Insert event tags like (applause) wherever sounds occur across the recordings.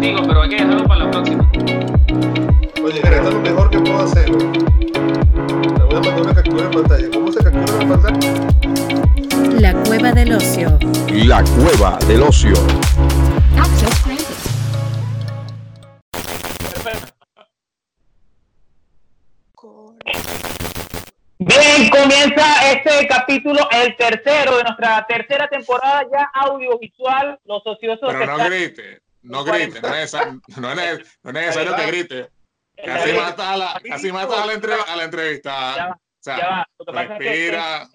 contigo, pero hay que dejarlo para la próxima. Oye, esto es lo mejor que puedo hacer. Te voy a mandar una captura de pantalla. ¿Cómo se captura la pantalla? La cueva del ocio. La cueva del ocio. Bien, comienza este capítulo, el tercero de nuestra tercera temporada ya audiovisual. Los ociosos. Pero no grite, no grite, no es, no es, no es necesario que grite. Casi mata a la, casi mata a la, a la entrevista. Ya va, o sea, ya va. Lo que pasa es que respira.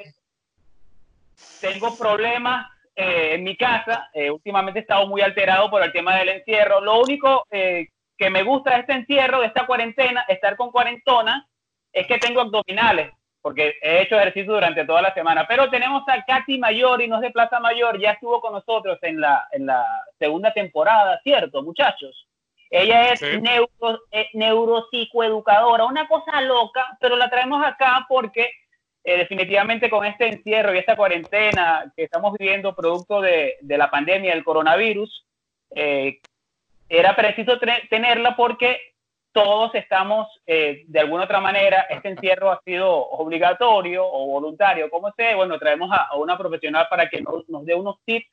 tengo problemas eh, en mi casa. Eh, últimamente he estado muy alterado por el tema del encierro. Lo único eh, que me gusta de este encierro, de esta cuarentena, estar con cuarentona, es que tengo abdominales, porque he hecho ejercicio durante toda la semana. Pero tenemos a Katy Mayor y no es de Plaza Mayor, ya estuvo con nosotros en la, en la segunda temporada, ¿cierto, muchachos? Ella es Sí. neuro, eh, neuropsicoeducadora, una cosa loca, pero la traemos acá porque eh, definitivamente con este encierro y esta cuarentena que estamos viviendo producto de, de la pandemia del coronavirus, eh, era preciso tenerla porque todos estamos, eh, de alguna otra manera, este encierro ha sido obligatorio o voluntario, como sea, bueno, traemos a, a una profesional para que nos, nos dé unos tips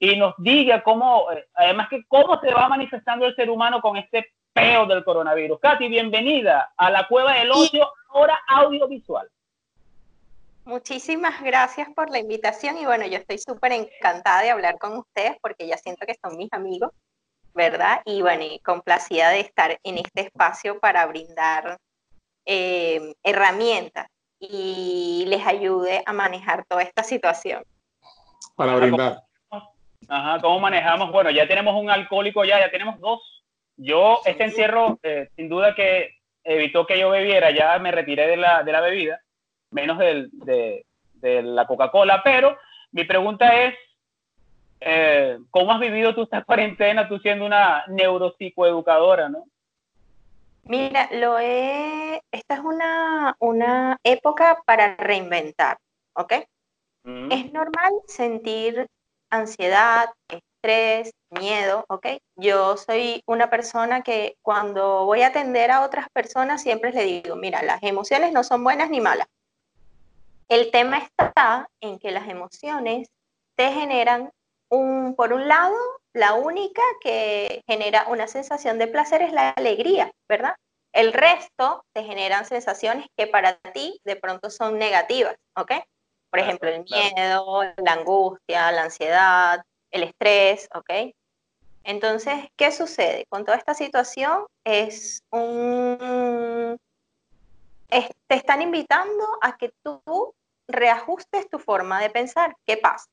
y nos diga cómo, eh, además que cómo se va manifestando el ser humano con este peo del coronavirus. Katy, bienvenida a la Cueva del Ocio, ahora audiovisual. Muchísimas gracias por la invitación y bueno, yo estoy súper encantada de hablar con ustedes porque ya siento que son mis amigos, ¿verdad? Y bueno, y complacida de estar en este espacio para brindar eh, herramientas y les ayude a manejar toda esta situación. Para brindar. Ajá, ¿cómo manejamos? Bueno, ya tenemos un alcohólico ya, ya tenemos dos. Yo, este encierro, eh, sin duda que evitó que yo bebiera, ya me retiré de la, de la bebida, menos del, de, de la Coca-Cola, pero mi pregunta es, eh, ¿cómo has vivido tú esta (laughs) cuarentena, tú siendo una neuropsicoeducadora, no? Mira, lo he, esta es una, una época para reinventar, ¿ok? Mm, Es normal sentir ansiedad, estrés, miedo, ¿ok? Yo soy una persona que cuando voy a atender a otras personas siempre les digo, mira, las emociones no son buenas ni malas. El tema está en que las emociones te generan un, por un lado, la única que genera una sensación de placer es la alegría, ¿verdad? El resto te generan sensaciones que para ti de pronto son negativas, ¿ok? Por ejemplo, el miedo, la angustia, la ansiedad, el estrés, ¿ok? Entonces, ¿qué sucede? Con toda esta situación es un... es- te están invitando a que tú reajustes tu forma de pensar. ¿Qué pasa?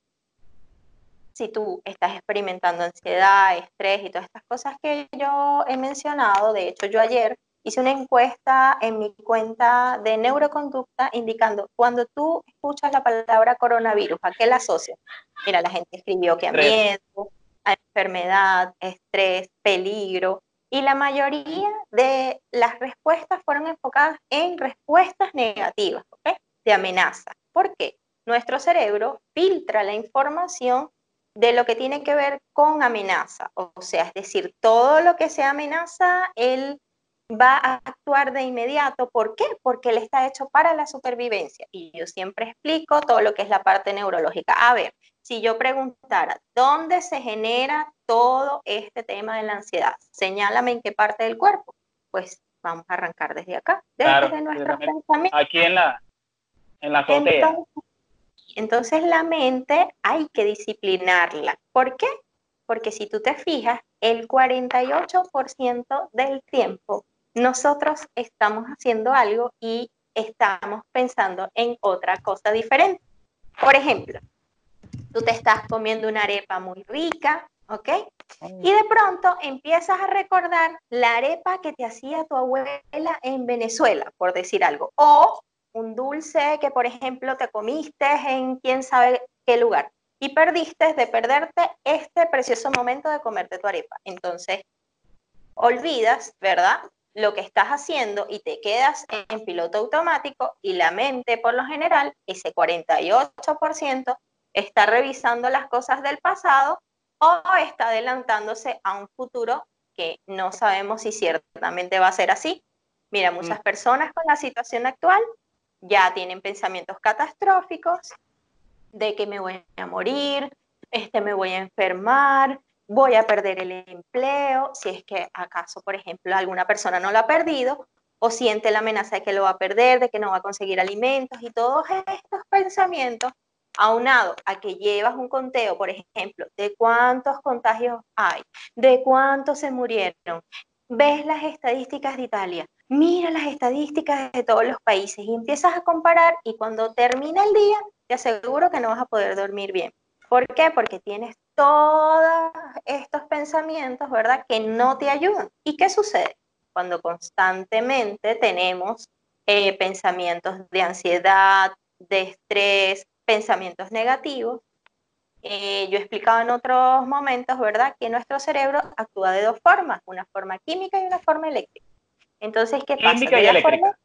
Si tú estás experimentando ansiedad, estrés y todas estas cosas que yo he mencionado, de hecho yo ayer hice una encuesta en mi cuenta de neuroconducta indicando cuando tú escuchas la palabra coronavirus, ¿a qué la asocias? Mira, la gente escribió que a miedo, a enfermedad, estrés, peligro, y la mayoría de las respuestas fueron enfocadas en respuestas negativas, ¿ok? De amenaza. ¿Por qué? Nuestro cerebro filtra la información de lo que tiene que ver con amenaza, o sea, es decir, todo lo que sea amenaza, él va a actuar de inmediato. ¿Por qué? Porque él está hecho para la supervivencia. Y yo siempre explico todo lo que es la parte neurológica. A ver, si yo preguntara, ¿dónde se genera todo este tema de la ansiedad? Señálame en qué parte del cuerpo. Pues vamos a arrancar desde acá, desde Claro, nuestros desde- pensamientos. Aquí en la, en la azotea. Entonces, entonces la mente hay que disciplinarla. ¿Por qué? Porque si tú te fijas, el 48% del tiempo nosotros estamos haciendo algo y estamos pensando en otra cosa diferente. Por ejemplo, tú te estás comiendo una arepa muy rica, ¿ok? Y de pronto empiezas a recordar la arepa que te hacía tu abuela en Venezuela, por decir algo, o un dulce que, por ejemplo, te comiste en quién sabe qué lugar y perdiste de perderte este precioso momento de comerte tu arepa. Entonces, olvidas, ¿verdad? Lo que estás haciendo y te quedas en piloto automático y la mente, por lo general, ese 48% está revisando las cosas del pasado o está adelantándose a un futuro que no sabemos si ciertamente va a ser así. Mira, muchas Mm. personas con la situación actual ya tienen pensamientos catastróficos de que me voy a morir, este, me voy a enfermar, voy a perder el empleo, si es que acaso, por ejemplo, alguna persona no lo ha perdido o siente la amenaza de que lo va a perder, de que no va a conseguir alimentos y todos estos pensamientos aunado a que llevas un conteo, por ejemplo, de cuántos contagios hay, de cuántos se murieron, ves las estadísticas de Italia, mira las estadísticas de todos los países y empiezas a comparar y cuando termina el día, te aseguro que no vas a poder dormir bien. ¿Por qué? Porque tienes todos estos pensamientos, ¿verdad? Que no te ayudan. ¿Y qué sucede? Cuando constantemente tenemos eh, pensamientos de ansiedad, de estrés, pensamientos negativos. Eh, yo he explicado en otros momentos, ¿verdad?, que nuestro cerebro actúa de dos formas, una forma química y una forma eléctrica. Entonces, ¿qué pasa? Química De la forma-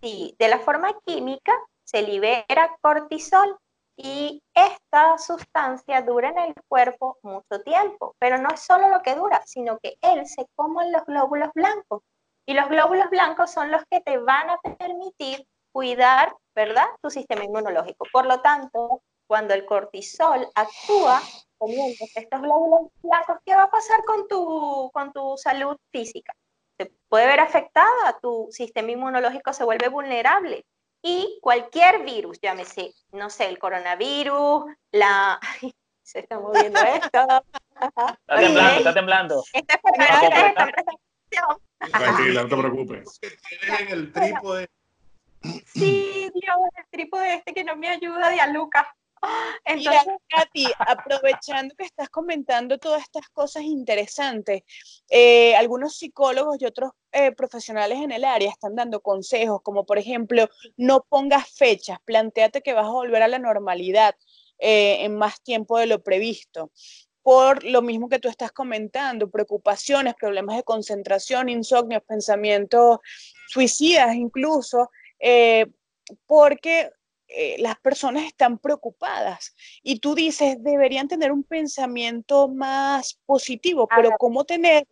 sí, de la forma química se libera cortisol y esta sustancia dura en el cuerpo mucho tiempo, pero no es solo lo que dura, sino que él se come los glóbulos blancos y los glóbulos blancos son los que te van a permitir cuidar, ¿verdad? Tu sistema inmunológico. Por lo tanto, cuando el cortisol actúa comiéndose estos glóbulos blancos, ¿qué va a pasar con tu, con tu salud física? Se puede ver afectada, tu sistema inmunológico se vuelve vulnerable y cualquier virus, llámese, no sé, el coronavirus, la... (laughs) Ay, se está moviendo (laughs) esto. Está temblando, está temblando. Esta enfermedad está en Tranquila, no te preocupes. Que tienes en el trípode. Sí, Dios, el trípode este que no me ayuda de a Lucas. Mira, Entonces, Katy, aprovechando que estás comentando todas estas cosas interesantes, eh, algunos psicólogos y otros eh, profesionales en el área están dando consejos, como por ejemplo, no pongas fechas, planteate que vas a volver a la normalidad eh, en más tiempo de lo previsto. Por lo mismo que tú estás comentando, preocupaciones, problemas de concentración, insomnios, pensamientos suicidas incluso, eh, porque eh, las personas están preocupadas y tú dices, deberían tener un pensamiento más positivo, pero ¿cómo tener,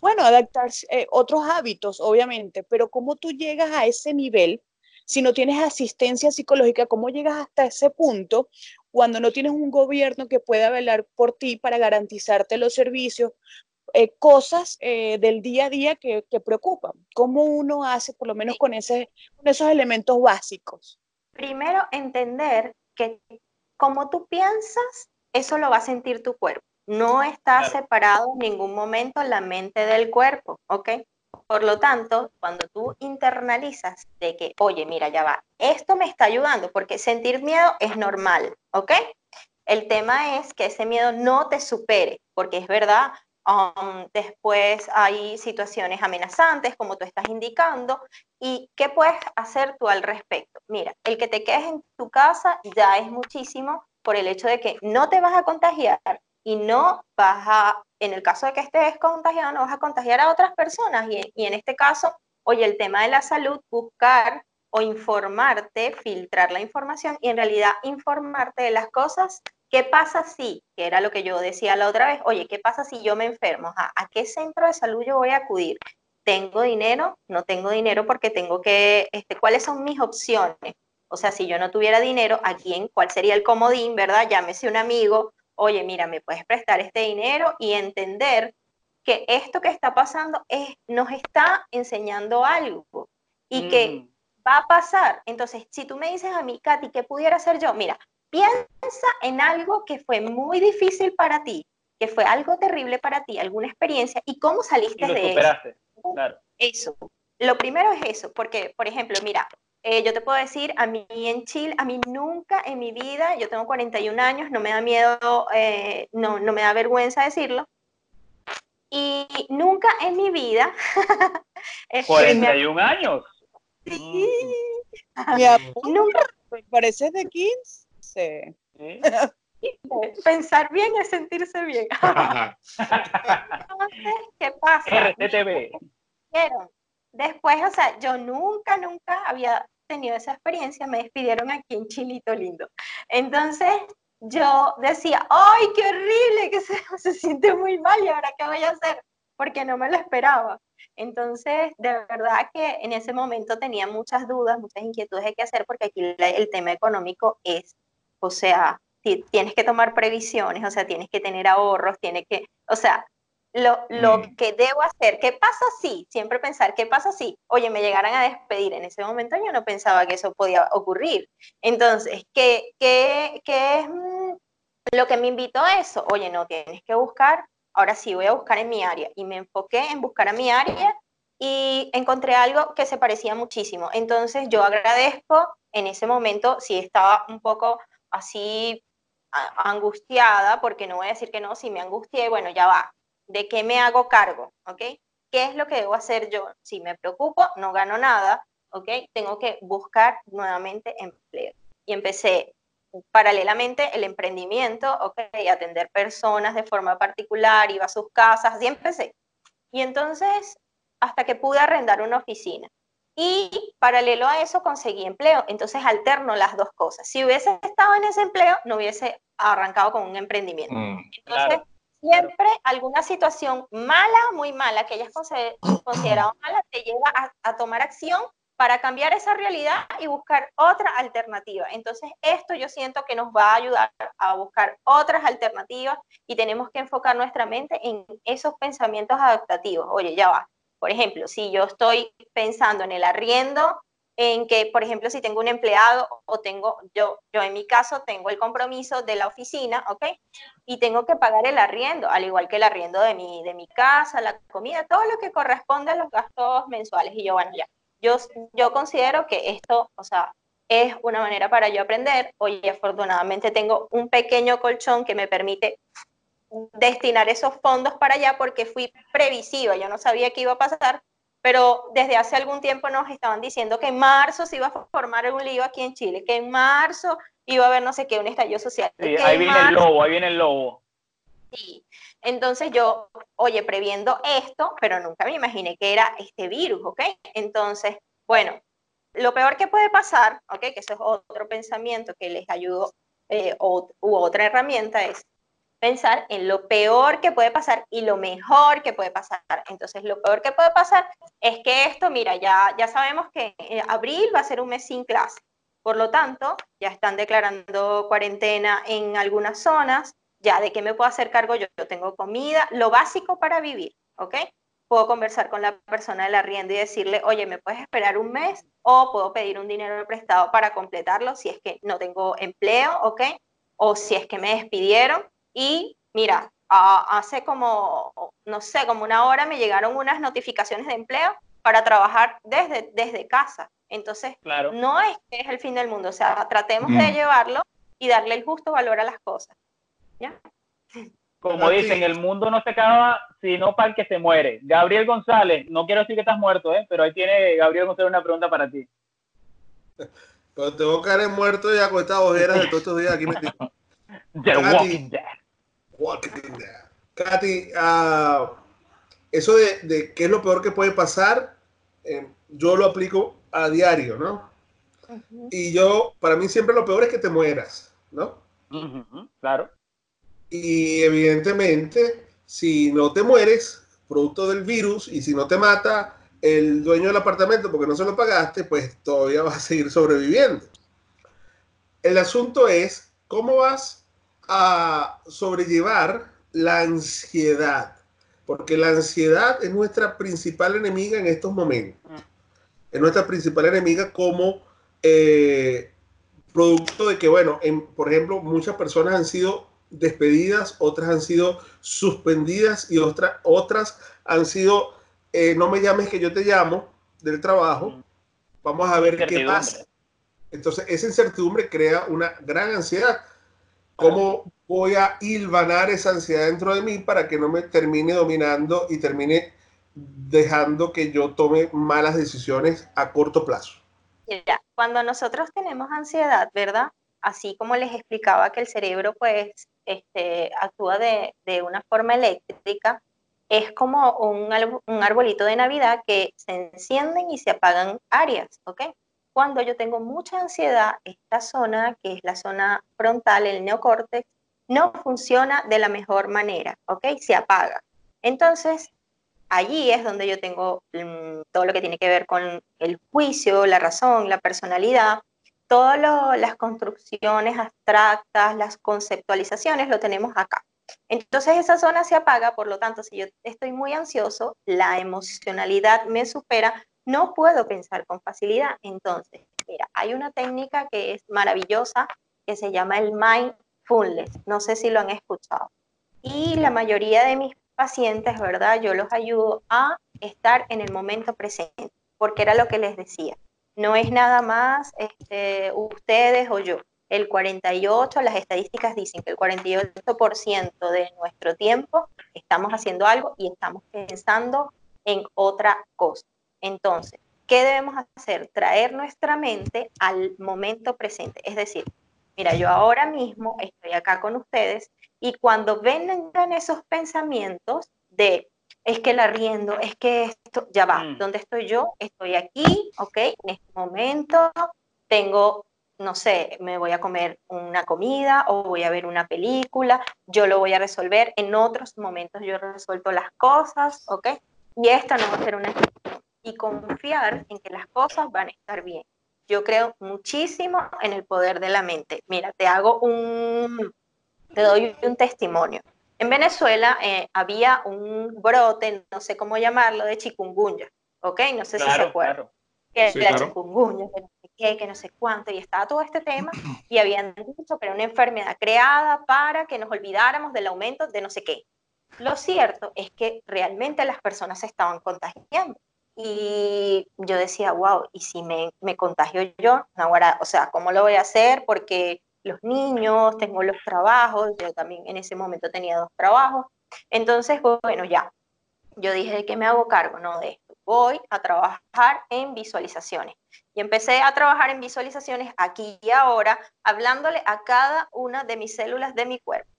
bueno, adaptarse, eh, otros hábitos, obviamente, pero ¿cómo tú llegas a ese nivel si no tienes asistencia psicológica? ¿Cómo llegas hasta ese punto cuando no tienes un gobierno que pueda velar por ti para garantizarte los servicios? eh, cosas eh, del día a día que, que preocupan. ¿Cómo uno hace, por lo menos Sí. con, ese, con esos elementos básicos? Primero entender que como tú piensas, eso lo va a sentir tu cuerpo. No está Claro. separado en ningún momento la mente del cuerpo, ¿ok? Por lo tanto, cuando tú internalizas de que, oye, mira, ya va, esto me está ayudando, porque sentir miedo es normal, ¿ok? El tema es que ese miedo no te supere, porque es verdad, um, después hay situaciones amenazantes, como tú estás indicando, ¿Y qué puedes hacer tú al respecto? Mira, el que te quedes en tu casa ya es muchísimo por el hecho de que no te vas a contagiar y no vas a, en el caso de que estés contagiado, no vas a contagiar a otras personas. Y, y en este caso, oye, el tema de la salud, buscar o informarte, filtrar la información y en realidad informarte de las cosas. ¿Qué pasa si, que era lo que yo decía la otra vez, oye, ¿qué pasa si yo me enfermo? ¿A, qué centro de salud yo voy a acudir? ¿Tengo dinero? No tengo dinero porque tengo que, este, ¿cuáles son mis opciones? O sea, si yo no tuviera dinero, ¿a quién? ¿Cuál sería el comodín, verdad? Llámese un amigo, oye, mira, ¿me puedes prestar este dinero? Y entender que esto que está pasando es, nos está enseñando algo y que Mm. va a pasar. Entonces, si tú me dices a mí, Katy, ¿qué pudiera hacer yo? Mira, piensa en algo que fue muy difícil para ti, que fue algo terrible para ti, alguna experiencia, y cómo Y saliste lo de eso. superaste. Claro. Eso. Lo primero es eso, porque, por ejemplo, mira, eh, yo te puedo decir, a mí en Chile, a mí nunca en mi vida, yo tengo 41 años, no me da miedo, eh, no, no me da vergüenza decirlo, y nunca en mi vida, (laughs) este, me- 41 años. sí, Mi amor, nunca me pareces de 15. Sí. (laughs) pensar bien es sentirse bien. (laughs) Entonces, ¿qué pasa? RTTV. Después, o sea, yo nunca, nunca había tenido esa experiencia, me despidieron aquí en Chilito Lindo. Entonces, yo decía, ¡ay, qué horrible! Que se, (laughs) se siente muy mal, ¿y ahora qué voy a hacer? porque no me lo esperaba. Entonces, de verdad que en ese momento tenía muchas dudas, muchas inquietudes de qué hacer, porque aquí el tema económico es, o sea, tienes que tomar previsiones, o sea, tienes que tener ahorros, tienes que, o sea, lo, lo mm. que debo hacer, ¿qué pasa si? Siempre pensar, ¿qué pasa si? Oye, me llegaran a despedir. En ese momento yo no pensaba que eso podía ocurrir. Entonces, ¿qué, qué, qué es mm, lo que me invitó a eso? Oye, no, tienes que buscar, ahora sí voy a buscar en mi área. Y me enfoqué en buscar a mi área y encontré algo que se parecía muchísimo. Entonces, yo agradezco en ese momento, si estaba un poco así angustiada, porque no voy a decir que no, si me angustié, bueno, ya va, ¿de qué me hago cargo? ¿Ok? ¿Qué es lo que debo hacer yo? Si me preocupo, no gano nada, ¿ok? Tengo que buscar nuevamente empleo. Y empecé paralelamente el emprendimiento, ¿ok? Atender personas de forma particular, iba a sus casas, y empecé. Y entonces, hasta que pude arrendar una oficina. Y paralelo a eso conseguí empleo. Entonces alterno las dos cosas. Si hubiese estado en ese empleo, no hubiese arrancado con un emprendimiento. Mm, entonces, siempre alguna situación mala, muy mala, que hayas considerado (clears throat) mala, te lleva a, tomar acción para cambiar esa realidad y buscar otra alternativa. Entonces, esto yo siento que nos va a ayudar a buscar otras alternativas y tenemos que enfocar nuestra mente en esos pensamientos adaptativos. Oye, ya va. Por ejemplo, si yo estoy pensando en el arriendo, en que, por ejemplo, si tengo un empleado o tengo, yo, yo en mi caso tengo el compromiso de la oficina, ¿ok? Y tengo que pagar el arriendo, al igual que el arriendo de mi, de mi casa, la comida, todo lo que corresponde a los gastos mensuales. Y yo, bueno, ya, yo, yo considero que esto, o sea, es una manera para yo aprender. Oye, afortunadamente tengo un pequeño colchón que me permite destinar esos fondos para allá porque fui previsiva, yo no sabía qué iba a pasar, pero desde hace algún tiempo nos estaban diciendo que en marzo se iba a formar un lío aquí en Chile, que en marzo iba a haber no sé qué, un estallido social. Sí, ahí viene el lobo, ahí viene el lobo. Sí, entonces yo, oye, previendo esto, pero nunca me imaginé que era este virus, ¿ok? Entonces, bueno, lo peor que puede pasar, ¿ok? Que eso es otro pensamiento que les ayudo, eh, u otra herramienta es pensar en lo peor que puede pasar y lo mejor que puede pasar. Entonces, lo peor que puede pasar es que esto, mira, ya, ya sabemos que abril va a ser un mes sin clase. Por lo tanto, ya están declarando cuarentena en algunas zonas. Ya de qué me puedo hacer cargo yo. Yo tengo comida, lo básico para vivir, ¿ok? Puedo conversar con la persona de la rienda y decirle, oye, ¿me puedes esperar un mes? O puedo pedir un dinero prestado para completarlo si es que no tengo empleo, ¿ok? O si es que me despidieron y mira, hace como, no sé, como una hora me llegaron unas notificaciones de empleo para trabajar desde, desde casa. Entonces, claro. no es que es el fin del mundo, o sea, tratemos de mm. llevarlo y darle el justo valor a las cosas. ¿Ya? Como dicen, el mundo no se acaba sino para el que se muere. Gabriel González, no quiero decir que estás muerto, ¿eh? pero ahí tiene Gabriel González una pregunta para ti. Pero tengo que haber muerto ya con estas ojeras de todos estos días aquí metido. (laughs) The Walking Dead. Katy, uh, eso de, de, qué es lo peor que puede pasar, eh, yo lo aplico a diario, ¿no? Y yo, para mí siempre lo peor es que te mueras, ¿no? Claro. Y evidentemente, si no te mueres, producto del virus, y si no te mata el dueño del apartamento porque no se lo pagaste, pues todavía (laughs) vas a seguir sobreviviendo. El asunto es, ¿cómo vas a sobrellevar la ansiedad, porque la ansiedad es nuestra principal enemiga en estos momentos. Es nuestra principal enemiga como eh, producto de que, bueno, por ejemplo, muchas personas han sido despedidas, otras han sido suspendidas y otras, otras han sido, eh, no me llames que yo te llamo, del trabajo. Vamos a ver qué pasa. Entonces, esa incertidumbre crea una gran ansiedad ¿Cómo voy a hilvanar esa ansiedad dentro de mí para que no me termine dominando y termine dejando que yo tome malas decisiones a corto plazo? Mira, cuando nosotros tenemos ansiedad, ¿verdad? Así como les explicaba que el cerebro pues este, actúa de, de una forma eléctrica, es como un, un arbolito de Navidad que se encienden y se apagan áreas, ¿ok? Cuando yo tengo mucha ansiedad, esta zona, que es la zona frontal, el neocórtex, no funciona de la mejor manera, ¿ok? Se apaga. Entonces, allí es donde yo tengo mm, todo lo que tiene que ver con el juicio, la razón, la personalidad, todas las construcciones abstractas, las conceptualizaciones, lo tenemos acá. Entonces esa zona se apaga, por lo tanto, si yo estoy muy ansioso, la emocionalidad me supera, no puedo pensar con facilidad. Entonces, mira, hay una técnica que es maravillosa que se llama el mindfulness. No sé si lo han escuchado. Y la mayoría de mis pacientes, ¿verdad? Yo los ayudo a estar en el momento presente, porque era lo que les decía. No es nada más este, ustedes o yo. El 48, las estadísticas dicen que el 48% de nuestro tiempo estamos haciendo algo y estamos pensando en otra cosa. Entonces, ¿qué debemos hacer? Traer nuestra mente al momento presente. Es decir, mira, yo ahora mismo estoy acá con ustedes y cuando vengan esos pensamientos de es que la riendo, es que esto, ya va, mm. ¿dónde estoy yo? Estoy aquí, ¿ok? En este momento tengo, no sé, me voy a comer una comida o voy a ver una película, yo lo voy a resolver, en otros momentos yo resuelto las cosas, ¿ok? Y esta no va a ser una y confiar en que las cosas van a estar bien. Yo creo muchísimo en el poder de la mente. Mira, te hago un, te doy un testimonio. En Venezuela eh, había un brote, no sé cómo llamarlo, de chikungunya, ¿ok? No sé si se acuerdan. Que la chikungunya, que no sé qué, que no sé cuánto, y estaba todo este tema, y habían dicho que era una enfermedad creada para que nos olvidáramos del aumento de no sé qué. Lo cierto es que realmente las personas se estaban contagiando. Y yo decía, wow, ¿y si me, me contagio yo? o sea, ¿cómo lo voy a hacer? Porque los niños, tengo los trabajos, yo también en ese momento tenía dos trabajos. Entonces, bueno, ya, yo dije, ¿de qué me hago cargo? No, de esto. Voy a trabajar en visualizaciones. Y empecé a trabajar en visualizaciones aquí y ahora, hablándole a cada una de mis células de mi cuerpo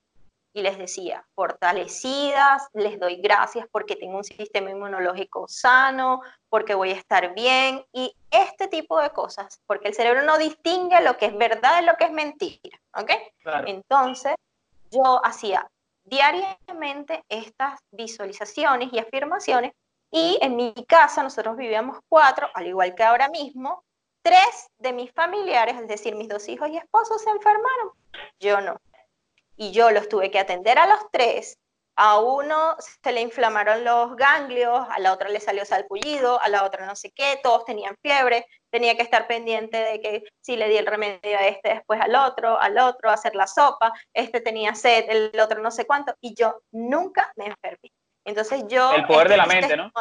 y les decía, fortalecidas, les doy gracias porque tengo un sistema inmunológico sano, porque voy a estar bien y este tipo de cosas, porque el cerebro no distingue lo que es verdad de lo que es mentira, ¿ok? Entonces, yo hacía diariamente estas visualizaciones y afirmaciones y en mi casa nosotros vivíamos cuatro, al igual que ahora mismo, tres de mis familiares, es decir, mis dos hijos y esposos se enfermaron, yo no y yo los tuve que atender a los tres. A uno se le inflamaron los ganglios, a la otra le salió salpullido, a la otra no sé qué, todos tenían fiebre, tenía que estar pendiente de que si le di el remedio a este después al otro, al otro, hacer la sopa, este tenía sed, el otro no sé cuánto, y yo nunca me enfermé. Entonces yo... El poder de la mente, ¿no?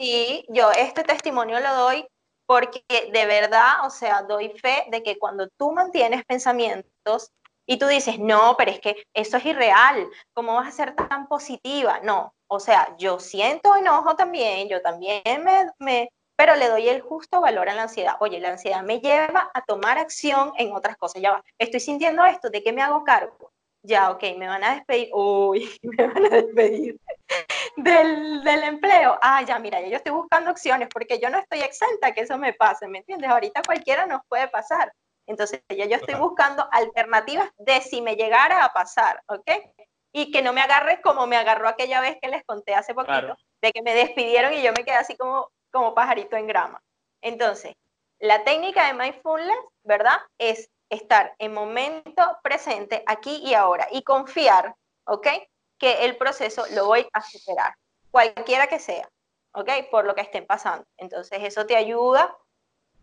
Sí, yo este testimonio lo doy porque de verdad, o sea, doy fe de que cuando tú mantienes pensamientos y tú dices, no, pero es que eso es irreal, ¿cómo vas a ser tan positiva? No, o sea, yo siento enojo también, yo también me, pero le doy el justo valor a la ansiedad. Oye, la ansiedad me lleva a tomar acción en otras cosas. Ya va, estoy sintiendo esto, ¿de qué me hago cargo? Ya, ok, me van a despedir. (laughs) Uy, me van a despedir (laughs) del, del empleo. Ah, ya, mira, yo estoy buscando opciones porque yo no estoy exenta que eso me pase, ¿me entiendes? Ahorita cualquiera nos puede pasar. Entonces ya yo estoy buscando alternativas de si me llegara a pasar, ¿ok? Y que no me agarre como me agarró aquella vez que les conté hace poquito, de que me despidieron y yo me quedé así como, como pajarito en grama. Entonces, la técnica de mindfulness, ¿verdad? Es estar en momento presente, aquí y ahora, y confiar, ¿ok? Que el proceso lo voy a superar, cualquiera que sea, ¿ok? Por lo que estén pasando. Entonces, eso te ayuda,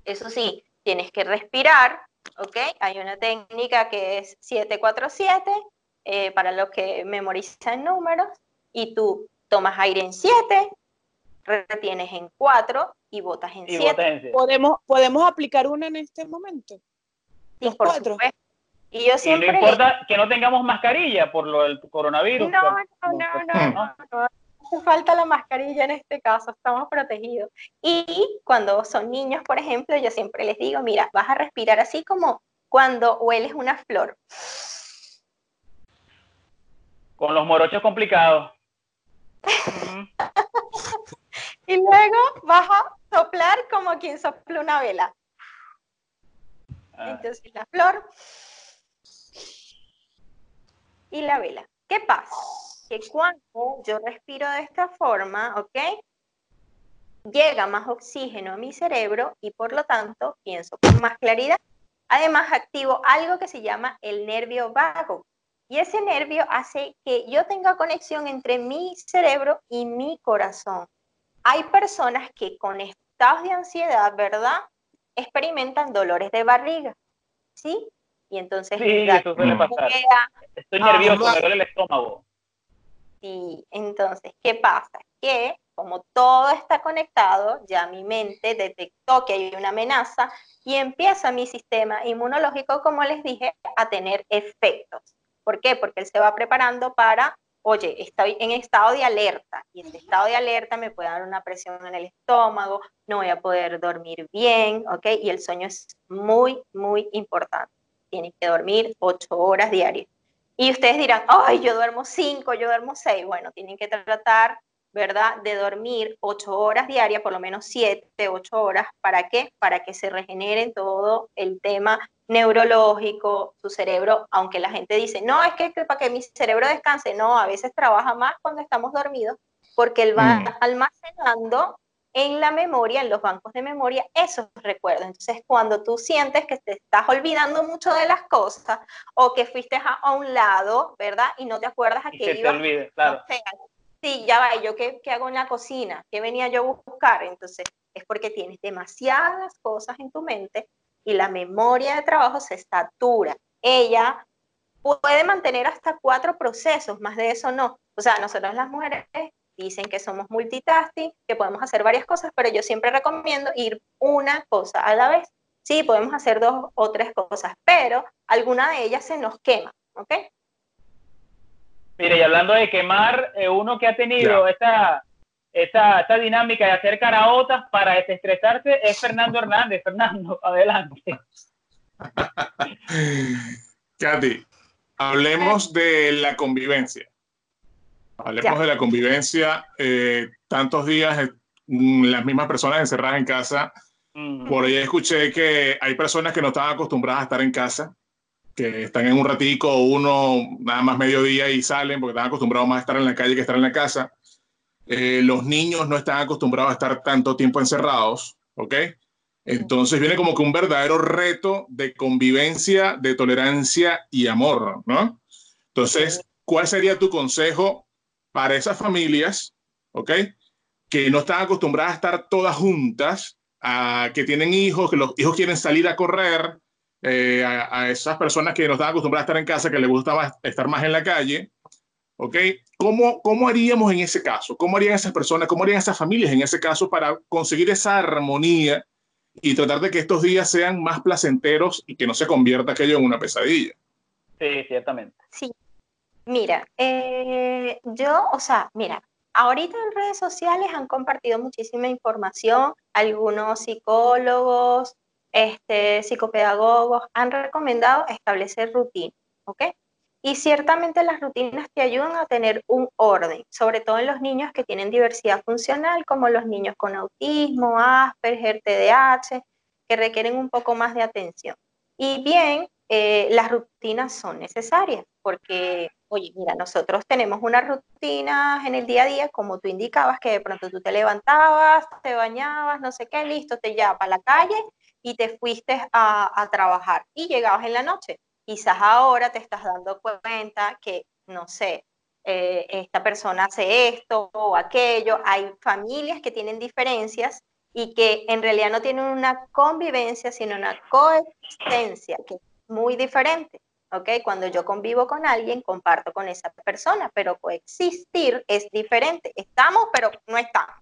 eso sí, tienes que respirar, ¿ok? Hay una técnica que es 747 eh, para los que memorizan números y tú tomas aire en 7, retienes en 4 y botas en 7. ¿Podemos, ¿Podemos aplicar una en este momento? Los cuatro. Y yo siempre... Y no importa que no tengamos mascarilla por lo del coronavirus. No, no, no, no, no hace falta la mascarilla en este caso, estamos protegidos. Y cuando son niños, por ejemplo, yo siempre les digo, mira, vas a respirar así como cuando hueles una flor. Con los morochos complicados. (laughs) y luego vas a soplar como quien sopla una vela. Ah. Entonces la flor y la vela. ¿Qué pasa? Que cuando yo respiro de esta forma, ¿ok? Llega más oxígeno a mi cerebro y por lo tanto pienso con más claridad. Además, activo algo que se llama el nervio vago. Y ese nervio hace que yo tenga conexión entre mi cerebro y mi corazón. Hay personas que con estados de ansiedad, ¿verdad? Experimentan dolores de barriga. ¿Sí? Y entonces... Sí, eso suele pasar. Estoy nervioso, me duele el estómago. Sí, entonces, ¿qué pasa? Que como todo está conectado, ya mi mente detectó que hay una amenaza y empieza mi sistema inmunológico, como les dije, a tener efectos. ¿Por qué? Porque él se va preparando para, oye, estoy en estado de alerta y en estado de alerta me puede dar una presión en el estómago, no voy a poder dormir bien, ¿ok? Y el sueño es muy, muy importante. Tienen que dormir ocho horas diarias. Y ustedes dirán, ay, yo duermo cinco, yo duermo seis. Bueno, tienen que tratar, ¿verdad?, de dormir ocho horas diarias, por lo menos siete, ocho horas. ¿Para qué? Para que se regeneren todo el tema neurológico, su cerebro, aunque la gente dice, no, es que, para que mi cerebro descanse, no, a veces trabaja más cuando estamos dormidos, porque él va mm. almacenando en la memoria, en los bancos de memoria, esos recuerdos. Entonces, cuando tú sientes que te estás olvidando mucho de las cosas o que fuiste a, un lado, ¿verdad? Y no te acuerdas a qué iba. Te olvide, claro. sí, ya va, ¿yo qué, qué hago en la cocina? ¿Qué venía yo a buscar? Entonces, es porque tienes demasiadas cosas en tu mente y la memoria de trabajo se satura. Ella puede mantener hasta cuatro procesos, más de eso no. O sea, nosotros las mujeres dicen que somos multitasking, que podemos hacer varias cosas, pero yo siempre recomiendo ir una cosa a la vez. Sí, podemos hacer dos o tres cosas, pero alguna de ellas se nos quema, ¿ok? Mire, y hablando de quemar, eh, uno que ha tenido esta, esta, dinámica de hacer caraotas para desestresarse es Fernando Hernández. Fernando, (laughs) adelante. Katy, hablemos de la convivencia. Hablemos de la convivencia. Eh, tantos días mm, las mismas personas encerradas en casa. Por ahí escuché que hay personas que no están acostumbradas a estar en casa, que están en un ratico, uno nada más mediodía y salen porque están acostumbrados más a estar en la calle que estar en la casa. Eh, los niños no están acostumbrados a estar tanto tiempo encerrados, ¿ok? Entonces viene como que un verdadero reto de convivencia, de tolerancia y amor, ¿no? Entonces, ¿cuál sería tu consejo para esas familias, ¿ok? Que no están acostumbradas a estar todas juntas, a, que tienen hijos, que los hijos quieren salir a correr, eh, a, esas personas que no están acostumbradas a estar en casa, que les gusta estar más en la calle, ¿ok? ¿Cómo, ¿Cómo haríamos en ese caso? ¿Cómo harían esas personas, cómo harían esas familias en ese caso para conseguir esa armonía y tratar de que estos días sean más placenteros y que no se convierta aquello en una pesadilla? Sí, ciertamente. Sí, Mira, eh, yo, o sea, mira, ahorita en redes sociales han compartido muchísima información, algunos psicólogos, este, psicopedagogos han recomendado establecer rutinas, ¿ok? Y ciertamente las rutinas te ayudan a tener un orden, sobre todo en los niños que tienen diversidad funcional, como los niños con autismo, Asperger, TDAH, que requieren un poco más de atención. Y bien, eh, las rutinas son necesarias porque oye, mira, nosotros tenemos unas rutinas en el día a día, como tú indicabas, que de pronto tú te levantabas, te bañabas, no sé qué, listo, te llevas a la calle y te fuiste a, trabajar y llegabas en la noche. Quizás ahora te estás dando cuenta que, no sé, eh, esta persona hace esto o aquello. Hay familias que tienen diferencias y que en realidad no tienen una convivencia, sino una coexistencia, que es muy diferente. ¿Ok? Cuando yo convivo con alguien, comparto con esa persona, pero coexistir es diferente. Estamos, pero no estamos,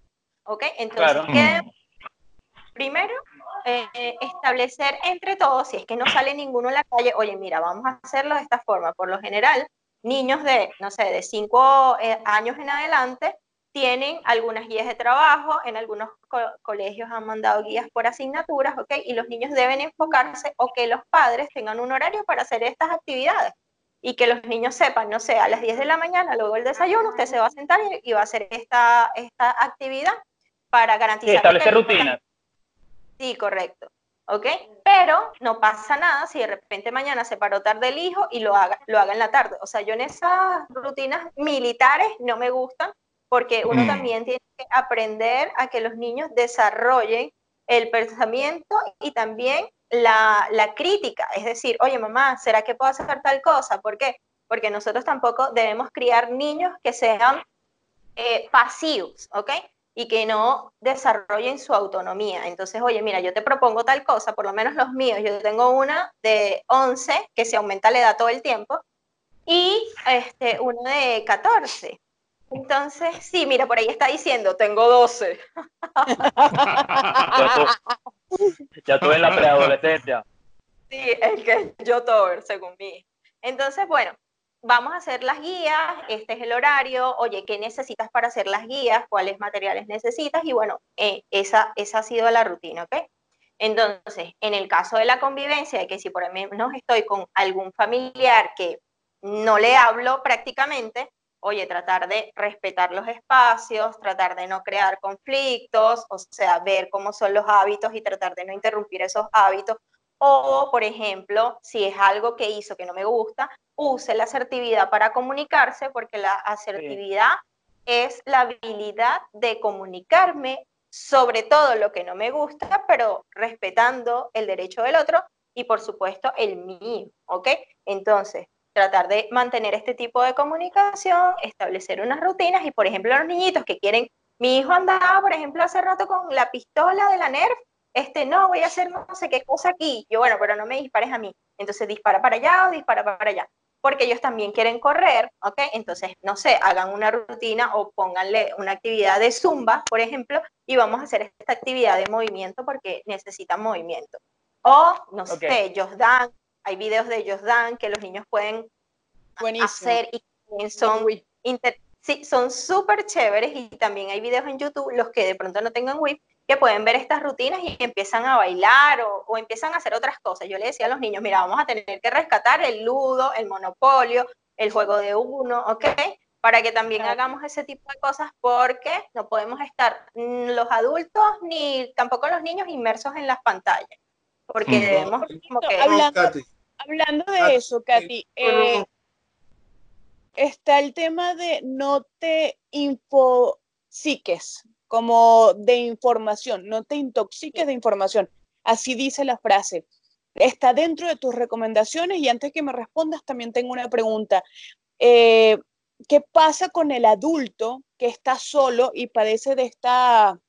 ¿ok? Entonces, primero, eh, establecer entre todos, si es que no sale ninguno en la calle, oye, mira, vamos a hacerlo de esta forma. Por lo general, niños de, no sé, de cinco eh, años en adelante, tienen algunas guías de trabajo, en algunos colegios han mandado guías por asignaturas, ¿ok? Y los niños deben enfocarse o que los padres tengan un horario para hacer estas actividades y que los niños sepan, no sé, a las 10 de la mañana, luego el desayuno, usted se va a sentar y, va a hacer esta, esta actividad para garantizar... Sí, establecer rutinas. Sí, correcto. ¿ok? Pero no pasa nada si de repente mañana se paró tarde el hijo y lo haga, lo haga en la tarde. O sea, yo en esas rutinas militares no me gustan porque uno Mm. también tiene que aprender a que los niños desarrollen el pensamiento y también la, la crítica. Es decir, oye mamá, ¿será que puedo hacer tal cosa? ¿Por qué? Porque nosotros tampoco debemos criar niños que sean eh, pasivos, ¿ok? Y que no desarrollen su autonomía. Entonces, oye, mira, yo te propongo tal cosa, por lo menos los míos, yo tengo una de 11 que se aumenta la edad todo el tiempo y este, uno de 14. Entonces, sí, mira, por ahí está diciendo, tengo 12. (laughs) Ya en la preadolescencia. Sí, el que yo tover, según mí. Entonces, bueno, vamos a hacer las guías, este es el horario, oye, ¿qué necesitas para hacer las guías? ¿Cuáles materiales necesitas? Y bueno, eh, esa, esa ha sido la rutina, ¿ok? Entonces, en el caso de la convivencia, de que si por menos estoy con algún familiar que no le hablo prácticamente, oye, tratar de respetar los espacios, tratar de no crear conflictos, o sea, ver cómo son los hábitos y tratar de no interrumpir esos hábitos. O, por ejemplo, si es algo que hizo que no me gusta, use la asertividad para comunicarse, porque la asertividad es la habilidad de comunicarme sobre todo lo que no me gusta, pero respetando el derecho del otro y, por supuesto, el mío, ¿ok? Entonces, tratar de mantener este tipo de comunicación, establecer unas rutinas y, por ejemplo, los niñitos que quieren, mi hijo andaba, por ejemplo, hace rato con la pistola de la NERF, este, no, voy a hacer no sé qué cosa aquí, yo, bueno, pero no me dispares a mí, entonces dispara para allá o dispara para allá, porque ellos también quieren correr, ¿ok? Entonces, no sé, hagan una rutina o pónganle una actividad de zumba, por ejemplo, y vamos a hacer esta actividad de movimiento porque necesitan movimiento. O, no sé, Just Dance, hay videos de Just Dance que los niños pueden Buenísimo. hacer y también son inter- sí, son súper chéveres y también hay videos en YouTube, los que de pronto no tengan Wii, que pueden ver estas rutinas y empiezan a bailar o, o empiezan a hacer otras cosas. Yo le decía a los niños, mira, vamos a tener que rescatar el ludo, el monopolio, el juego de uno, ¿ok? Para que también Claro. hagamos ese tipo de cosas porque no podemos estar los adultos ni tampoco los niños inmersos en las pantallas. Porque Mm. debemos como que... Hablando- Hablando de Katy, eso, Katy, eh, está el tema de no te infopsiques, como de información, no te intoxiques de información. Así dice la frase. Está dentro de tus recomendaciones y antes que me respondas también tengo una pregunta. Eh, ¿Qué pasa con el adulto que está solo y padece de esta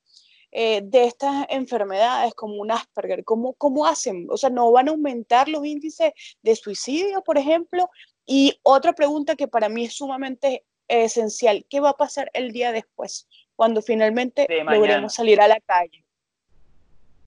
eh, de estas enfermedades como un Asperger? ¿Cómo, ¿Cómo hacen? O sea, ¿no van a aumentar los índices de suicidio, por ejemplo? Y otra pregunta que para mí es sumamente esencial, ¿qué va a pasar el día después, cuando finalmente logremos salir a la calle?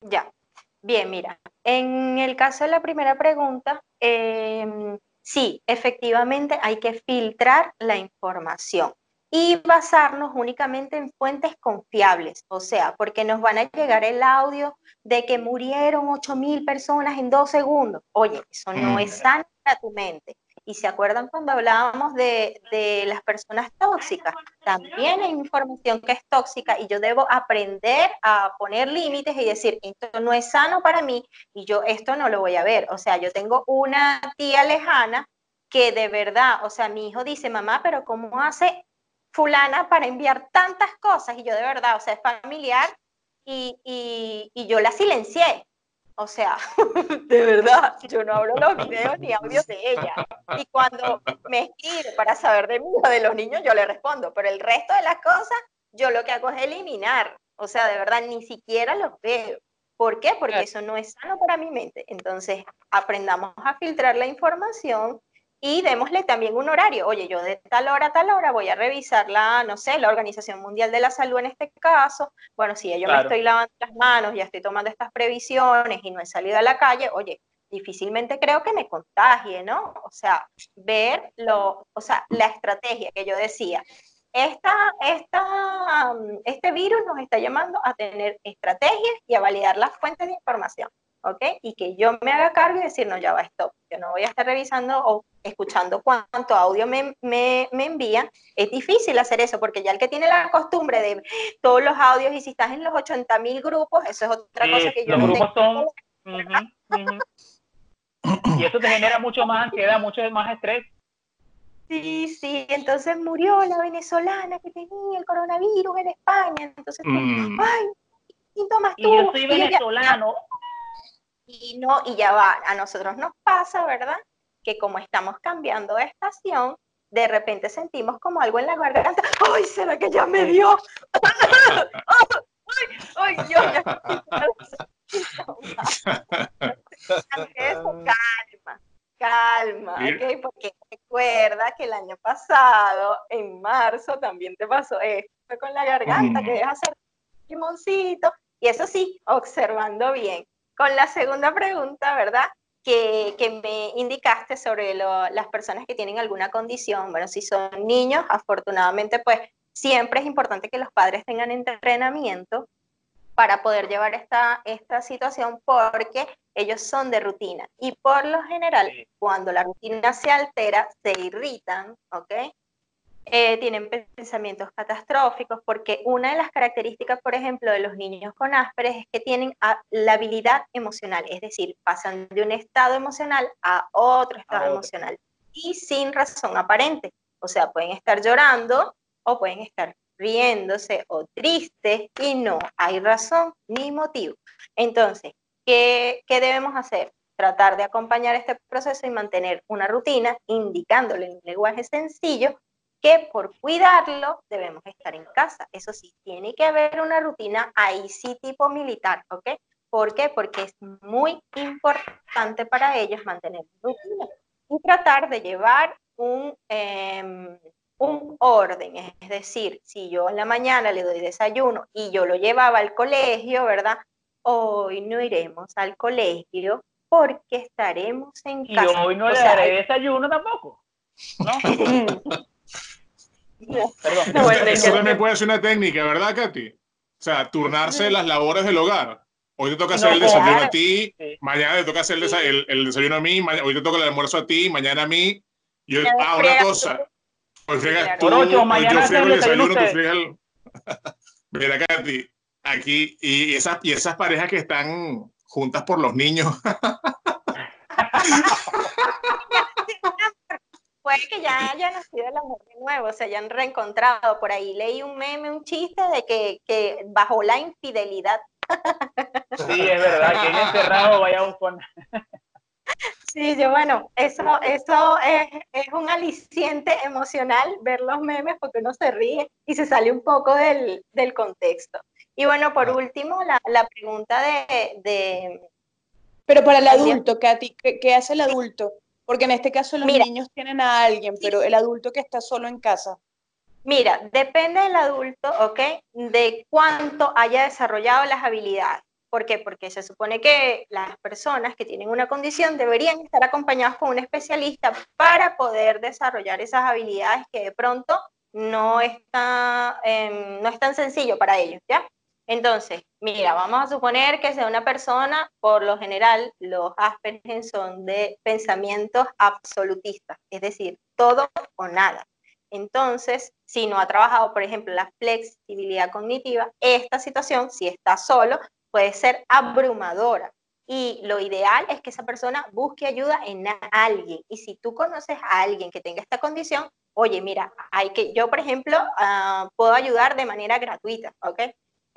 Ya, bien, mira, en el caso de la primera pregunta, em, sí, efectivamente hay que filtrar la información y basarnos únicamente en fuentes confiables, o sea, porque nos van a llegar el audio de que murieron 8.000 personas en dos segundos. Oye, eso no Mm. es sano para tu mente. Y se acuerdan cuando hablábamos de, de las personas tóxicas, también hay información que es tóxica y yo debo aprender a poner límites y decir, esto no es sano para mí y yo esto no lo voy a ver. O sea, yo tengo una tía lejana que de verdad, o sea, mi hijo dice, mamá, pero ¿cómo hace fulana para enviar tantas cosas? Y yo de verdad, o sea, es familiar y, y, y yo la silencié. O sea, (laughs) de verdad, yo no hablo los videos ni audios de ella. Y cuando me escribe para saber de mí o de los niños, yo le respondo. Pero el resto de las cosas, yo lo que hago es eliminar. O sea, de verdad, ni siquiera los veo. ¿Por qué? Porque eso no es sano para mi mente. Entonces, aprendamos a filtrar la información y démosle también un horario. Oye, yo de tal hora a tal hora voy a revisar la, no sé, la Organización Mundial de la Salud en este caso. Bueno, si yo me estoy lavando las manos, ya estoy tomando estas previsiones y no he salido a la calle, oye, difícilmente creo que me contagie, ¿no? O sea, ver lo, o sea, la estrategia que yo decía. Esta, esta, mm, este virus nos está llamando a tener estrategias y a validar las fuentes de información, ¿ok? Y que yo me haga cargo y decir, no, ya va, stop. Yo no voy a estar revisando o escuchando cuánto audio me, me, me envían. Es difícil hacer eso porque ya el que tiene la costumbre de todos los audios y si estás en los 80 mil grupos, eso es otra Sí, cosa que yo los no grupos tengo. son Y eso te genera mucho más ansiedad, mucho más estrés. Sí, sí, entonces murió la venezolana que tenía el coronavirus en España. Entonces, mm. ay, síntomas Y yo soy venezolano. Y no, y ya va, a nosotros nos pasa, ¿verdad? Que como estamos cambiando de estación, de repente sentimos como algo en la garganta. ¡Ay, será que ya me dio! (laughs) ¡Ay, ay, yo ya (laughs) calma, calma, ¿ok? Porque recuerda que el año pasado, en marzo, también te pasó esto con la garganta, que deja hacer limoncito, y eso sí, observando bien. Con la segunda pregunta, ¿verdad? Que, que me indicaste sobre las personas que tienen alguna condición. Bueno, si son niños, afortunadamente, pues siempre es importante que los padres tengan entrenamiento para poder llevar esta, esta situación porque ellos son de rutina y por lo general cuando la rutina se altera se irritan, ¿ok? Eh, tienen pensamientos catastróficos porque una de las características, por ejemplo, de los niños con Asperger es que tienen la habilidad emocional, es decir, pasan de un estado emocional a otro estado emocional y sin razón aparente. O sea, pueden estar llorando o pueden estar riéndose o triste y no hay razón ni motivo. Entonces, ¿qué, debemos hacer? Tratar de acompañar este proceso y mantener una rutina indicándole en un lenguaje sencillo que por cuidarlo debemos estar en casa. Eso sí, tiene que haber una rutina ahí sí tipo militar, ¿ok? ¿Por qué? Porque es muy importante para ellos mantener rutina y tratar de llevar un, em, un orden, es decir, si yo en la mañana le doy desayuno y yo lo llevaba al colegio, ¿verdad? Hoy no iremos al colegio porque estaremos en casa. Y hoy no le daré desayuno tampoco, ¿no? (laughs) Perdón. Eso también puede ser una técnica, ¿verdad, Katy? O sea, turnarse las labores del hogar. Hoy te toca hacer el desayuno a ti, mañana te toca hacer el, desayuno a mí, hoy te toca el almuerzo a ti, mañana a mí. Yo, ah, una cosa, pues fregas tú, ocho, mañana yo frego el desayuno, tú fregas el... (laughs) Mira, Katy, aquí, y esas, y esas parejas que están juntas por los niños. (laughs) Puede que ya haya nacido el amor de nuevo, se hayan reencontrado. Por ahí leí un meme, un chiste de que, que bajo la infidelidad. Sí, es verdad, que en encerrado vaya a buscar. Sí, yo bueno, eso, eso es, es, un aliciente emocional ver los memes porque uno se ríe y se sale un poco del, del contexto. Y bueno, por último, la, la pregunta de, de, Pero para el adulto, Katy, ¿qué, ¿qué, hace el adulto? Porque en este caso los niños tienen a alguien, pero el adulto que está solo en casa. Mira, depende del adulto, ¿ok? De cuánto haya desarrollado las habilidades. ¿Por qué? Porque se supone que las personas que tienen una condición deberían estar acompañadas con un especialista para poder desarrollar esas habilidades que de pronto no, está, em, no es tan sencillo para ellos, ¿ya? Entonces, mira, vamos a suponer que sea una persona, por lo general, los Asperger son de pensamientos absolutistas, es decir, todo o nada. Entonces, si no ha trabajado, por ejemplo, la flexibilidad cognitiva, esta situación, si está solo, puede ser abrumadora. Y lo ideal es que esa persona busque ayuda en alguien. Y si tú conoces a alguien que tenga esta condición, oye, mira, hay que, yo por ejemplo, ah, puedo ayudar de manera gratuita, ¿ok?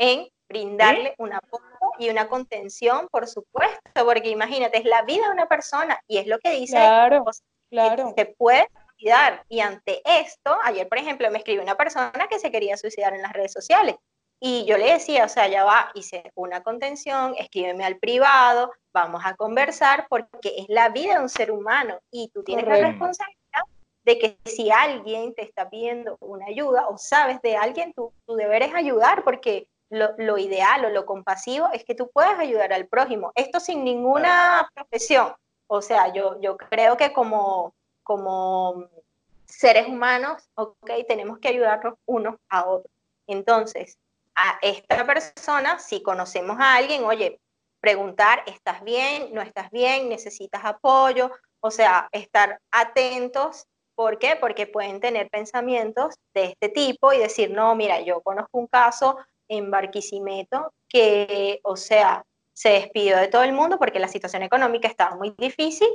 En brindarle un apoyo y una contención, por supuesto, porque imagínate, es la vida de una persona y es lo que dice, claro, claro. se puede suicidar. Y ante esto, ayer, por ejemplo, me escribió una persona que se quería suicidar en las redes sociales y yo le decía, o sea, ya va, hice una contención, escríbeme al privado, vamos a conversar, porque es la vida de un ser humano y tú tienes la responsabilidad de que si alguien te está pidiendo una ayuda o sabes de alguien, tú, tu deber es ayudar, porque lo, ideal o lo compasivo es que tú puedas ayudar al prójimo. Esto sin ninguna profesión. O sea, yo, yo creo que como, como seres humanos, ok, tenemos que ayudarnos unos a otros. Entonces, a esta persona, si conocemos a alguien, oye, preguntar, ¿estás bien? ¿No estás bien? ¿Necesitas apoyo? O sea, estar atentos. ¿Por qué? Porque pueden tener pensamientos de este tipo y decir, no, mira, yo conozco un caso en Barquisimeto que, o sea, se despidió de todo el mundo porque la situación económica estaba muy difícil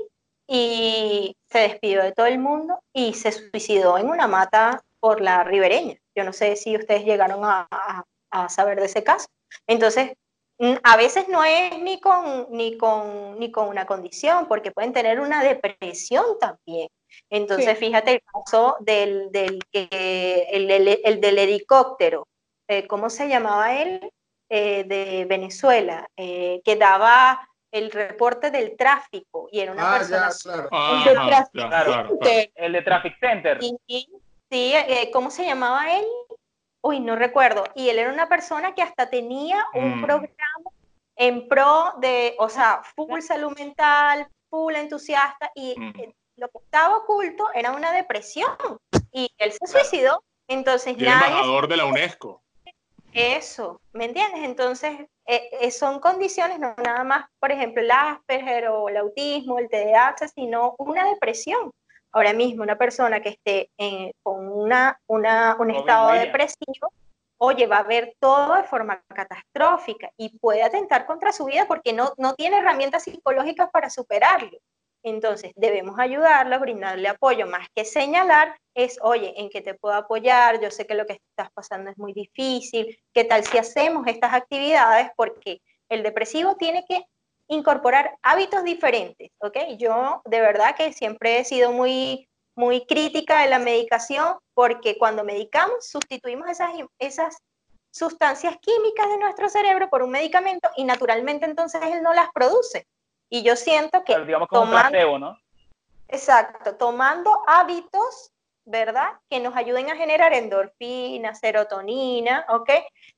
y se despidió de todo el mundo y se suicidó en una mata por la ribereña. Yo no sé si ustedes llegaron a, a saber de ese caso. Entonces, mm, a veces no es ni con, ni con, ni con una condición, porque pueden tener una depresión también. Entonces, fíjate el caso del, del, el, el, del helicóptero. Eh, ¿Cómo se llamaba él? Eh, de Venezuela, eh, que daba el reporte del tráfico y era una Ah, persona... ya, claro. Ajá, El de claro, Traffic claro, claro. El de Traffic Center. Y- y- sí, eh, ¿cómo se llamaba él? Uy, no recuerdo. Y él era una persona que hasta tenía un Mm. programa en pro de, o sea, full salud mental, full entusiasta, y Mm. lo que estaba oculto era una depresión. Y él se suicidó. Entonces, Y el nadie embajador de la UNESCO. Eso, ¿me entiendes? Entonces, eh, eh, son condiciones, no nada más, por ejemplo, el Asperger o el autismo, el TDAH, sino una depresión. Ahora mismo, una persona que esté en- con una, una- un estado depresivo, oye, va a ver todo de forma catastrófica y puede atentar contra su vida porque no, no tiene herramientas psicológicas para superarlo. Entonces, debemos ayudarlo, brindarle apoyo, más que señalar, es, oye, ¿en qué te puedo apoyar? Yo sé que lo que estás pasando es muy difícil. ¿Qué tal si hacemos estas actividades? Porque el depresivo tiene que incorporar hábitos diferentes, ¿ok? Yo de verdad que siempre he sido muy, muy crítica de la medicación porque cuando medicamos sustituimos esas, esas sustancias químicas de nuestro cerebro por un medicamento y naturalmente entonces él no las produce. Y yo siento que Pero digamos como un tomando- placebo, ¿no? Exacto, tomando hábitos, ¿verdad? Que nos ayuden a generar endorfina, serotonina, ¿ok?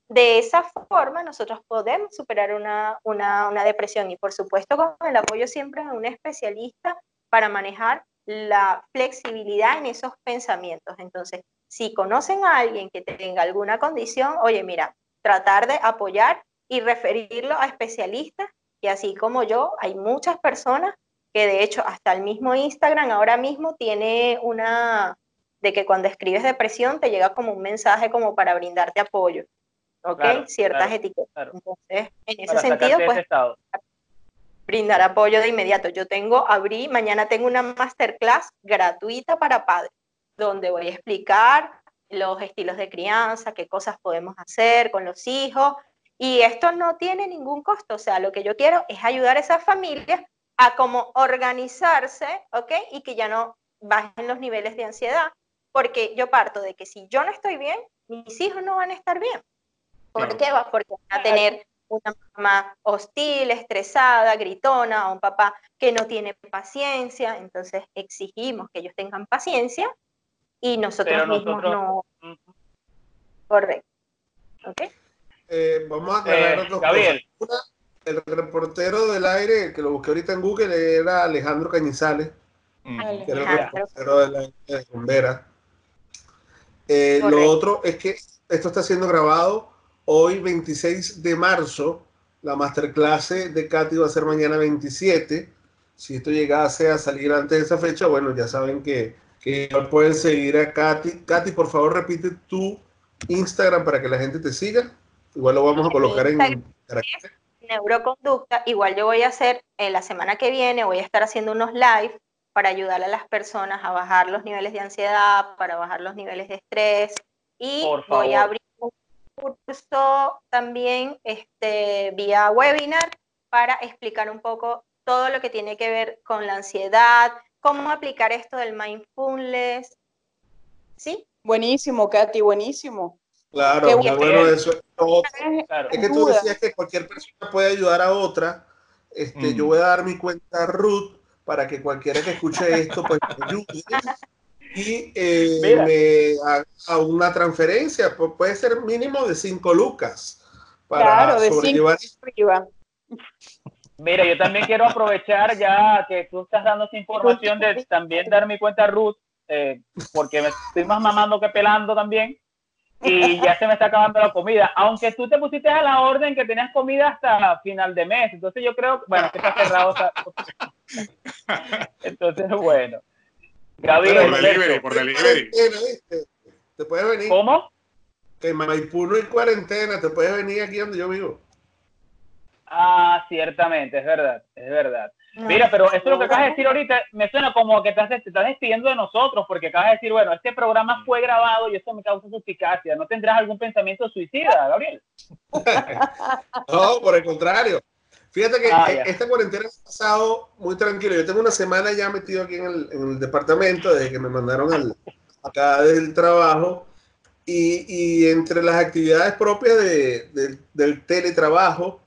De esa forma nosotros podemos superar una, una, una depresión y por supuesto con el apoyo siempre de un especialista para manejar la flexibilidad en esos pensamientos. Entonces, si conocen a alguien que tenga alguna condición, oye, mira, tratar de apoyar y referirlo a especialistas y así como yo, hay muchas personas que de hecho hasta el mismo Instagram ahora mismo tiene una de que cuando escribes depresión te llega como un mensaje como para brindarte apoyo, ¿ok? Claro, Ciertas claro, etiquetas. claro. Entonces, en ese Para sentido, pues brindar apoyo de inmediato. Yo tengo, abrí, mañana tengo una masterclass gratuita para padres, donde voy a explicar los estilos de crianza, qué cosas podemos hacer con los hijos. Y esto no tiene ningún costo. O sea, lo que yo quiero es ayudar a esas familias a como organizarse, ¿ok? Y que ya no bajen los niveles de ansiedad. Porque yo parto de que si yo no estoy bien, mis hijos no van a estar bien. ¿Por qué? Va- Porque van a tener una mamá hostil, estresada, gritona, o un papá que no tiene paciencia, entonces exigimos que ellos tengan paciencia y nosotros mismos no. Correcto. ¿Ok? Eh, vamos a aclarar Eh, dos Gabriel. cosas. Una, el reportero del aire, el que lo busqué ahorita en Google, era Alejandro Cañizales, Mm. Vale. que era el reportero del aire de Bombera. Eh, lo otro es que esto está siendo grabado hoy 26 de marzo. La masterclass de Katy va a ser mañana 27. Si esto llegase a salir antes de esa fecha, bueno, ya saben que, que pueden seguir a Katy. Katy, por favor, repite tu Instagram para que la gente te siga. Igual lo vamos a colocar en carácter. Neuroconducta, igual yo voy a hacer en la semana que viene, voy a estar haciendo unos live para ayudar a las personas a bajar los niveles de ansiedad, para bajar los niveles de estrés y voy a abrir un curso también este, vía webinar para explicar un poco todo lo que tiene que ver con la ansiedad, cómo aplicar esto del mindfulness, ¿sí? Buenísimo, Katy, buenísimo. Claro, bueno. bueno eso. Claro. Es que tú decías que cualquier persona puede ayudar a otra. Este, Mm. Yo voy a dar mi cuenta Ruth para que cualquiera que escuche esto pues me ayude y eh, me haga una transferencia. Pu- Puede ser mínimo de 5 lucas para Claro, de cinco. sobrellevar. Arriba. Mira, yo también quiero aprovechar ya que tú estás dando esa información de también dar mi cuenta Ruth, eh, porque me estoy más mamando que pelando también. Y ya se me está acabando la comida. Aunque tú te pusiste a la orden que tenías comida hasta final de mes. Entonces yo creo, bueno, que está cerrado. (laughs) Entonces, bueno. Gabriel, Por delivery, por delivery. Te puedes venir. ¿cómo? Que en Maipú no hay cuarentena. Te puedes venir aquí donde yo vivo. Ah, ciertamente, es verdad, es verdad. Mira, pero esto lo que acabas de decir ahorita me suena como que te estás, te estás despidiendo de nosotros, porque acabas de decir, bueno, este programa fue grabado y eso me causa suspicacia. ¿No tendrás algún pensamiento suicida, Gabriel? (laughs) no, por el contrario. Fíjate que Ah, eh, esta cuarentena ha pasado muy tranquilo. Yo tengo una semana ya metido aquí en el, en el departamento desde que me mandaron al, acá del trabajo. Y, y entre las actividades propias de- de- del teletrabajo,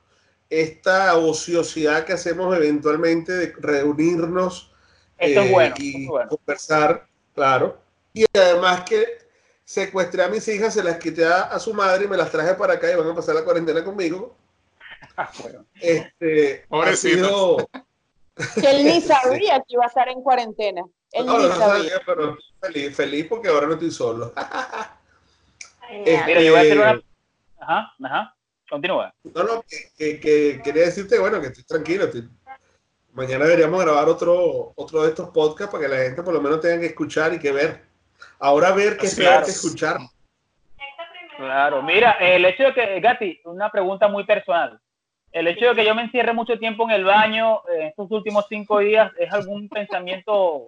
esta ociosidad que hacemos eventualmente de reunirnos Esto es eh, bueno, y es bueno. conversar, claro. Y además que secuestré a mis hijas, se las quité a, a su madre y me las traje para acá y van a pasar la cuarentena conmigo. (laughs) Ah, bueno. Este, sido- Que él ni (laughs) sabía que iba a estar en cuarentena. Él No, ni no sabía. sabía, pero feliz, feliz porque ahora no estoy solo. Genial. (laughs) Mira, yo voy a hacer una... Ajá, ajá. Continúa. No, no, que, que- que quería decirte, bueno, que estoy tranquilo. estoy- Mañana deberíamos grabar otro, otro de estos podcasts para que la gente por lo menos tenga que escuchar y que ver. Ahora ver que es peor que escuchar. Claro, mira, el hecho de que, Gati, una pregunta muy personal. El hecho de que yo me encierre mucho tiempo en el baño en estos últimos cinco días, ¿es algún pensamiento?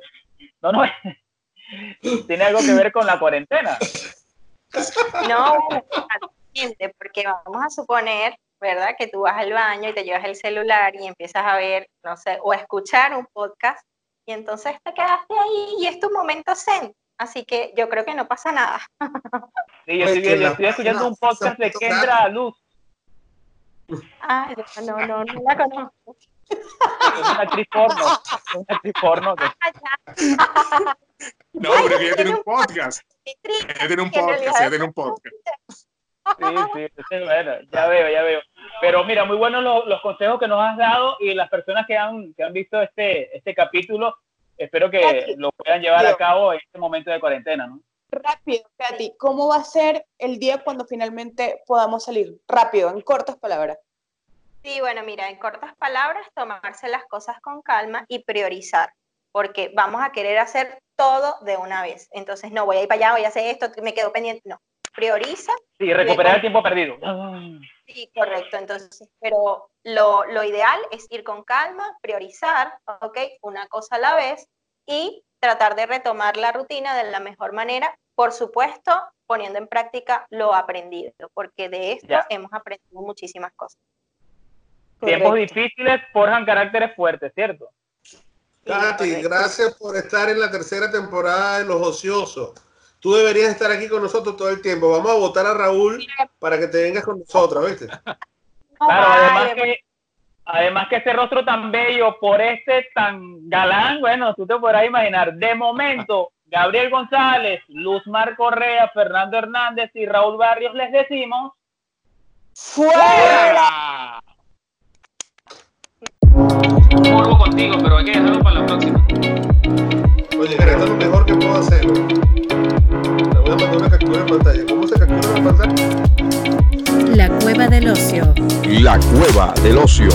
No, no, (laughs) tiene algo que ver con la cuarentena. No, porque vamos a suponer, ¿verdad? Que tú vas al baño y te llevas el celular y empiezas a ver, no sé, o a escuchar un podcast y entonces te quedaste ahí y es tu momento zen. Así que yo creo que no pasa nada. Sí, yo estoy, yo escuchando un (laughs) podcast de Kendra Luz, Ah, no, no, no, no la conozco. es una actriz porno, es una actriz porno que No, pero ella tiene un podcast. Ella tiene un podcast, ella tiene un podcast. Sí, sí, bueno, ya veo, ya veo. Pero mira, muy buenos los, los consejos que nos has dado y las personas que han, que han visto este, este capítulo, espero que Katy, lo puedan llevar a cabo en este momento de cuarentena, ¿no? Rápido, Katy, ¿cómo va a ser el día cuando finalmente podamos salir? Rápido, en cortas palabras. Sí, bueno, mira, en cortas palabras, tomarse las cosas con calma y priorizar, porque vamos a querer hacer todo de una vez. Entonces, no voy a ir para allá, voy a hacer esto, me quedo pendiente. No, prioriza. Sí, recuperar el tiempo perdido. Sí, correcto. Entonces, pero lo, lo ideal es ir con calma, priorizar, ¿ok? Una cosa a la vez y tratar de retomar la rutina de la mejor manera, por supuesto, poniendo en práctica lo aprendido, porque de esto Ya. hemos aprendido muchísimas cosas. Tiempos Correcto. difíciles forjan caracteres fuertes, ¿cierto? Katy, gracias por estar en la tercera temporada de Los Ociosos. Tú deberías estar aquí con nosotros todo el tiempo. Vamos a votar a Raúl para que te vengas con nosotros, ¿viste? Claro, además que, además que ese rostro tan bello por este tan galán, bueno, tú te podrás imaginar. De momento, Gabriel González, Luzmar Correa, Fernando Hernández y Raúl Barrios les decimos. ¡Fuera! Morbo contigo, pero hay que dejarlo para la próxima. Oye, mira, esto es lo mejor que puedo hacer. Te voy a mandar una captura de pantalla. ¿Cómo se captura la pantalla? La cueva del ocio. La cueva del ocio.